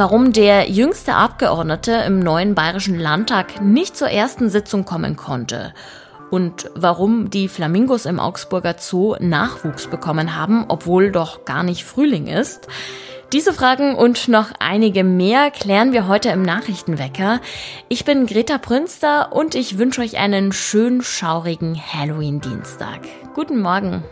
warum der jüngste Abgeordnete im neuen Bayerischen Landtag nicht zur ersten Sitzung kommen konnte und warum die Flamingos im Augsburger Zoo Nachwuchs bekommen haben, obwohl doch gar nicht Frühling ist. Diese Fragen und noch einige mehr klären wir heute im Nachrichtenwecker. Ich bin Greta Prünster und ich wünsche euch einen schön schaurigen Halloween-Dienstag. Guten Morgen.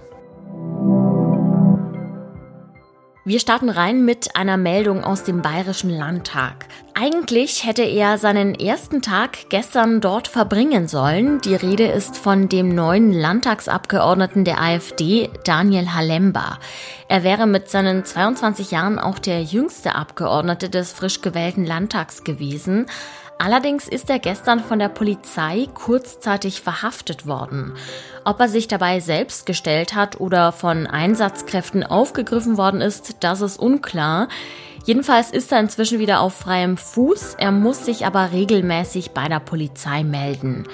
Wir starten rein mit einer Meldung aus dem Bayerischen Landtag. Eigentlich hätte er seinen ersten Tag gestern dort verbringen sollen. Die Rede ist von dem neuen Landtagsabgeordneten der AfD, Daniel Halemba. Er wäre mit seinen 22 Jahren auch der jüngste Abgeordnete des frisch gewählten Landtags gewesen. Allerdings ist er gestern von der Polizei kurzzeitig verhaftet worden. Ob er sich dabei selbst gestellt hat oder von Einsatzkräften aufgegriffen worden ist, das ist unklar. Jedenfalls ist er inzwischen wieder auf freiem Fuß, er muss sich aber regelmäßig bei der Polizei melden.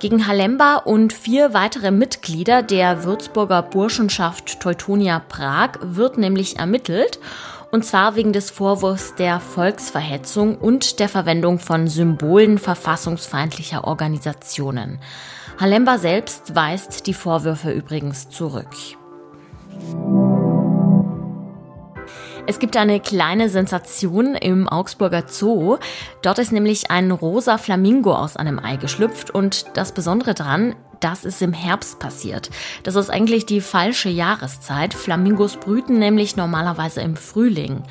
Gegen Halemba und vier weitere Mitglieder der Würzburger Burschenschaft Teutonia Prag wird nämlich ermittelt und zwar wegen des Vorwurfs der Volksverhetzung und der Verwendung von Symbolen verfassungsfeindlicher Organisationen. Halemba selbst weist die Vorwürfe übrigens zurück. Es gibt eine kleine Sensation im Augsburger Zoo. Dort ist nämlich ein rosa Flamingo aus einem Ei geschlüpft und das Besondere daran, das ist im Herbst passiert. Das ist eigentlich die falsche Jahreszeit. Flamingos brüten nämlich normalerweise im Frühling.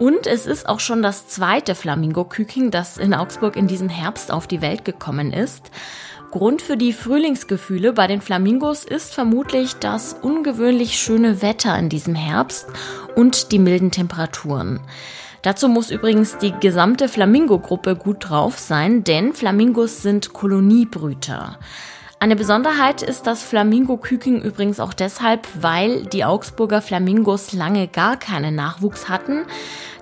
Und es ist auch schon das zweite Flamingo-Küken, das in Augsburg in diesem Herbst auf die Welt gekommen ist. Grund für die Frühlingsgefühle bei den Flamingos ist vermutlich das ungewöhnlich schöne Wetter in diesem Herbst und die milden Temperaturen. Dazu muss übrigens die gesamte Flamingo-Gruppe gut drauf sein, denn Flamingos sind Koloniebrüter. Eine Besonderheit ist das Flamingo-Küken übrigens auch deshalb, weil die Augsburger Flamingos lange gar keinen Nachwuchs hatten.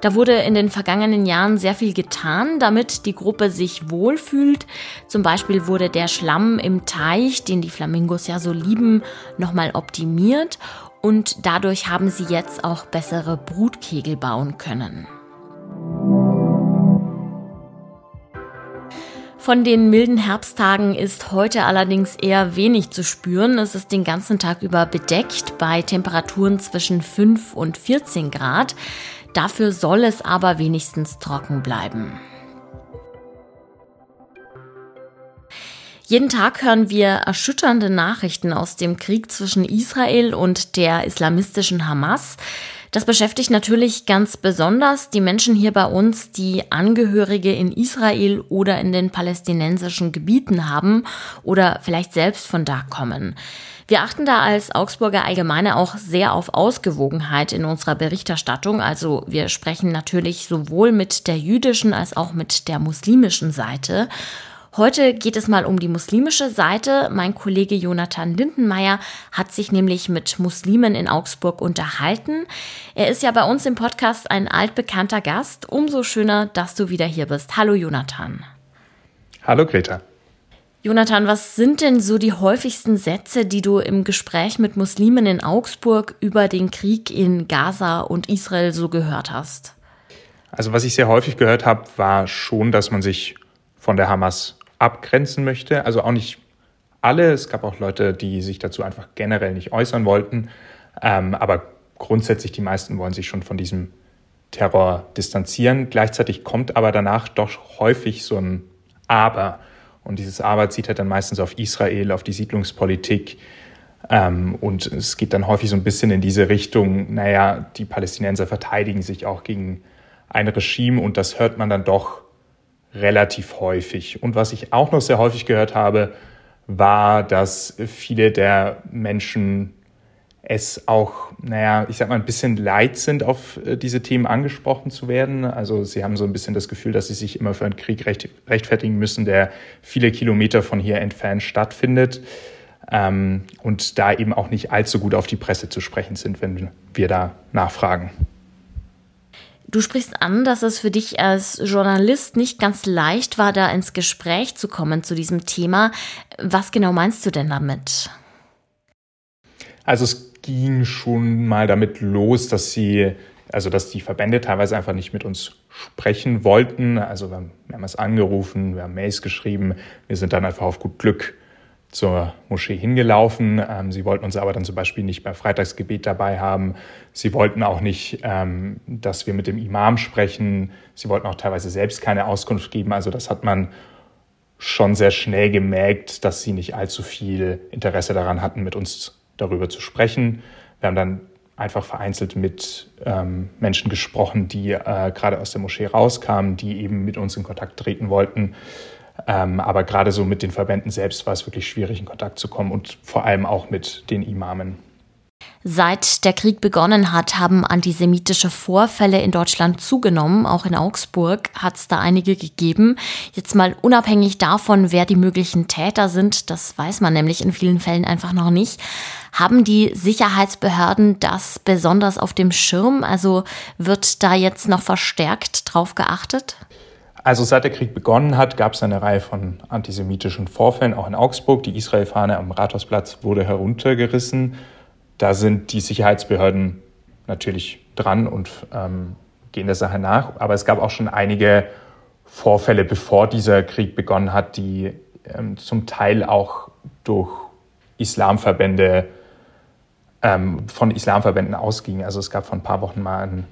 Da wurde in den vergangenen Jahren sehr viel getan, damit die Gruppe sich wohlfühlt. Zum Beispiel wurde der Schlamm im Teich, den die Flamingos ja so lieben, nochmal optimiert und dadurch haben sie jetzt auch bessere Brutkegel bauen können. Von den milden Herbsttagen ist heute allerdings eher wenig zu spüren. Es ist den ganzen Tag über bedeckt bei Temperaturen zwischen 5 und 14 Grad. Dafür soll es aber wenigstens trocken bleiben. Jeden Tag hören wir erschütternde Nachrichten aus dem Krieg zwischen Israel und der islamistischen Hamas. Das beschäftigt natürlich ganz besonders die Menschen hier bei uns, die Angehörige in Israel oder in den palästinensischen Gebieten haben oder vielleicht selbst von da kommen. Wir achten da als Augsburger Allgemeine auch sehr auf Ausgewogenheit in unserer Berichterstattung. Also wir sprechen natürlich sowohl mit der jüdischen als auch mit der muslimischen Seite. Heute geht es mal um die muslimische Seite. Mein Kollege Jonathan Lindenmeier hat sich nämlich mit Muslimen in Augsburg unterhalten. Er ist ja bei uns im Podcast ein altbekannter Gast. Umso schöner, dass du wieder hier bist. Hallo Jonathan. Hallo Greta. Jonathan, was sind denn so die häufigsten Sätze, die du im Gespräch mit Muslimen in Augsburg über den Krieg in Gaza und Israel so gehört hast? Also was ich sehr häufig gehört habe, war schon, dass man sich von der Hamas abgrenzen möchte. Also auch nicht alle. Es gab auch Leute, die sich dazu einfach generell nicht äußern wollten. Ähm, aber grundsätzlich die meisten wollen sich schon von diesem Terror distanzieren. Gleichzeitig kommt aber danach doch häufig so ein Aber. Und dieses Aber zieht halt dann meistens auf Israel, auf die Siedlungspolitik. Ähm, und es geht dann häufig so ein bisschen in diese Richtung, naja, die Palästinenser verteidigen sich auch gegen ein Regime und das hört man dann doch relativ häufig. Und was ich auch noch sehr häufig gehört habe, war, dass viele der Menschen es auch, naja, ich sag mal, ein bisschen leid sind, auf äh, diese Themen angesprochen zu werden. Also sie haben so ein bisschen das Gefühl, dass sie sich immer für einen Krieg recht, rechtfertigen müssen, der viele Kilometer von hier entfernt stattfindet. Ähm, und da eben auch nicht allzu gut auf die Presse zu sprechen sind, wenn wir da nachfragen. Du sprichst an, dass es für dich als Journalist nicht ganz leicht war, da ins Gespräch zu kommen zu diesem Thema. Was genau meinst du denn damit? Also es ging schon mal damit los, dass sie Also dass die Verbände teilweise einfach nicht mit uns sprechen wollten. Also wir haben mehrmals angerufen, wir haben Mails geschrieben. Wir sind dann einfach auf gut Glück zur Moschee hingelaufen. Ähm, sie wollten uns aber dann zum Beispiel nicht beim Freitagsgebet dabei haben. Sie wollten auch nicht, ähm, dass wir mit dem Imam sprechen. Sie wollten auch teilweise selbst keine Auskunft geben. Also das hat man schon sehr schnell gemerkt, dass sie nicht allzu viel Interesse daran hatten, mit uns darüber zu sprechen. Wir haben dann einfach vereinzelt mit ähm, Menschen gesprochen, die äh, gerade aus der Moschee rauskamen, die eben mit uns in Kontakt treten wollten. Ähm, aber gerade so mit den Verbänden selbst war es wirklich schwierig, in Kontakt zu kommen und vor allem auch mit den Imamen. Seit der Krieg begonnen hat, haben antisemitische Vorfälle in Deutschland zugenommen. Auch in Augsburg hat es da einige gegeben. Jetzt mal unabhängig davon, wer die möglichen Täter sind, das weiß man nämlich in vielen Fällen einfach noch nicht. Haben die Sicherheitsbehörden das besonders auf dem Schirm? Also wird da jetzt noch verstärkt drauf geachtet? Also seit der Krieg begonnen hat, gab es eine Reihe von antisemitischen Vorfällen, auch in Augsburg. Die Israel-Fahne am Rathausplatz wurde heruntergerissen. Da sind die Sicherheitsbehörden natürlich dran und ähm, gehen der Sache nach. Aber es gab auch schon einige Vorfälle, bevor dieser Krieg begonnen hat, die ähm, zum Teil auch durch Islamverbände ähm, von Islamverbänden ausgingen. Also es gab vor ein paar Wochen mal ein,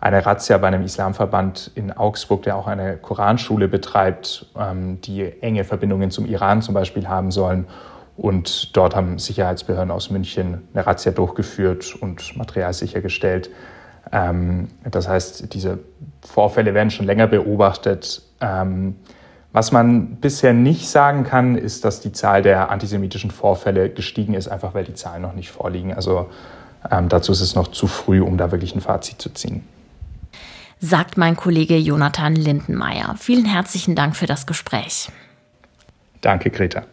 eine Razzia bei einem Islamverband in Augsburg, der auch eine Koranschule betreibt, ähm, die enge Verbindungen zum Iran zum Beispiel haben sollen. Und dort haben Sicherheitsbehörden aus München eine Razzia durchgeführt und Material sichergestellt. Ähm, das heißt, diese Vorfälle werden schon länger beobachtet. Ähm, was man bisher nicht sagen kann, ist, dass die Zahl der antisemitischen Vorfälle gestiegen ist, einfach weil die Zahlen noch nicht vorliegen. Also dazu ist es noch zu früh, um da wirklich ein Fazit zu ziehen. Sagt mein Kollege Jonathan Lindenmeier. Vielen herzlichen Dank für das Gespräch. Danke, Greta.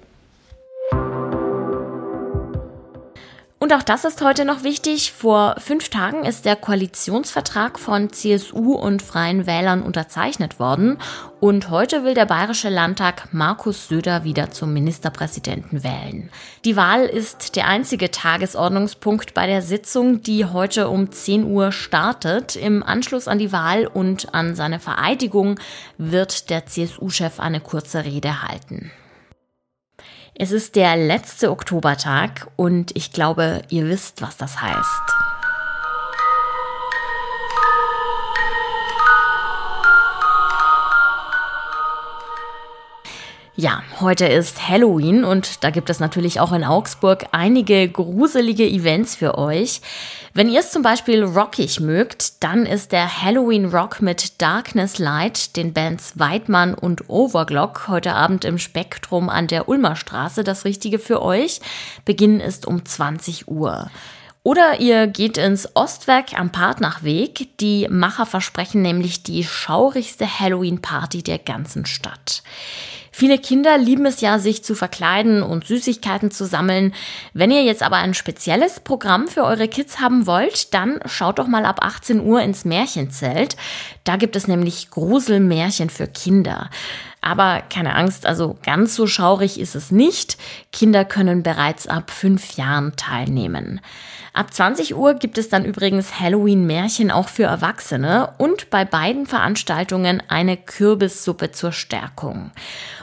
Und auch das ist heute noch wichtig. Vor fünf Tagen ist der Koalitionsvertrag von CSU und Freien Wählern unterzeichnet worden. Und heute will der Bayerische Landtag Markus Söder wieder zum Ministerpräsidenten wählen. Die Wahl ist der einzige Tagesordnungspunkt bei der Sitzung, die heute um 10 Uhr startet. Im Anschluss an die Wahl und an seine Vereidigung wird der CSU-Chef eine kurze Rede halten. Es ist der letzte Oktobertag und ich glaube, ihr wisst, was das heißt. Ja, heute ist Halloween und da gibt es natürlich auch in Augsburg einige gruselige Events für euch. Wenn ihr es zum Beispiel rockig mögt, dann ist der Halloween Rock mit Darkness Light, den Bands Weidmann und Overglock, heute Abend im Spektrum an der Ulmer Straße das Richtige für euch. Beginn ist um 20 Uhr. Oder ihr geht ins Ostwerk am Partnachweg. Die Macher versprechen nämlich die schaurigste Halloween-Party der ganzen Stadt. Viele Kinder lieben es ja, sich zu verkleiden und Süßigkeiten zu sammeln. Wenn ihr jetzt aber ein spezielles Programm für eure Kids haben wollt, dann schaut doch mal ab 18 Uhr ins Märchenzelt. Da gibt es nämlich Gruselmärchen für Kinder. Aber keine Angst, also ganz so schaurig ist es nicht. Kinder können bereits ab fünf Jahren teilnehmen. Ab 20 Uhr gibt es dann übrigens Halloween-Märchen auch für Erwachsene und bei beiden Veranstaltungen eine Kürbissuppe zur Stärkung.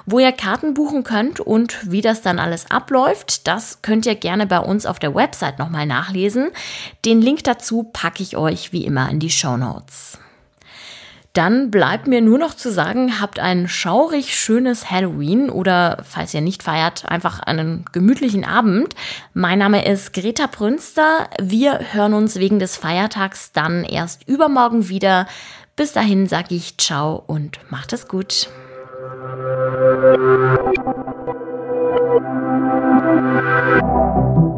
Wo ihr Karten buchen könnt und wie das dann alles abläuft, das könnt ihr gerne bei uns auf der Website nochmal nachlesen. Den Link dazu packe ich euch wie immer in die Show Notes. Dann bleibt mir nur noch zu sagen, habt ein schaurig schönes Halloween oder falls ihr nicht feiert, einfach einen gemütlichen Abend. Mein Name ist Greta Brünster. Wir hören uns wegen des Feiertags dann erst übermorgen wieder. Bis dahin sage ich ciao und macht es gut. Thank you.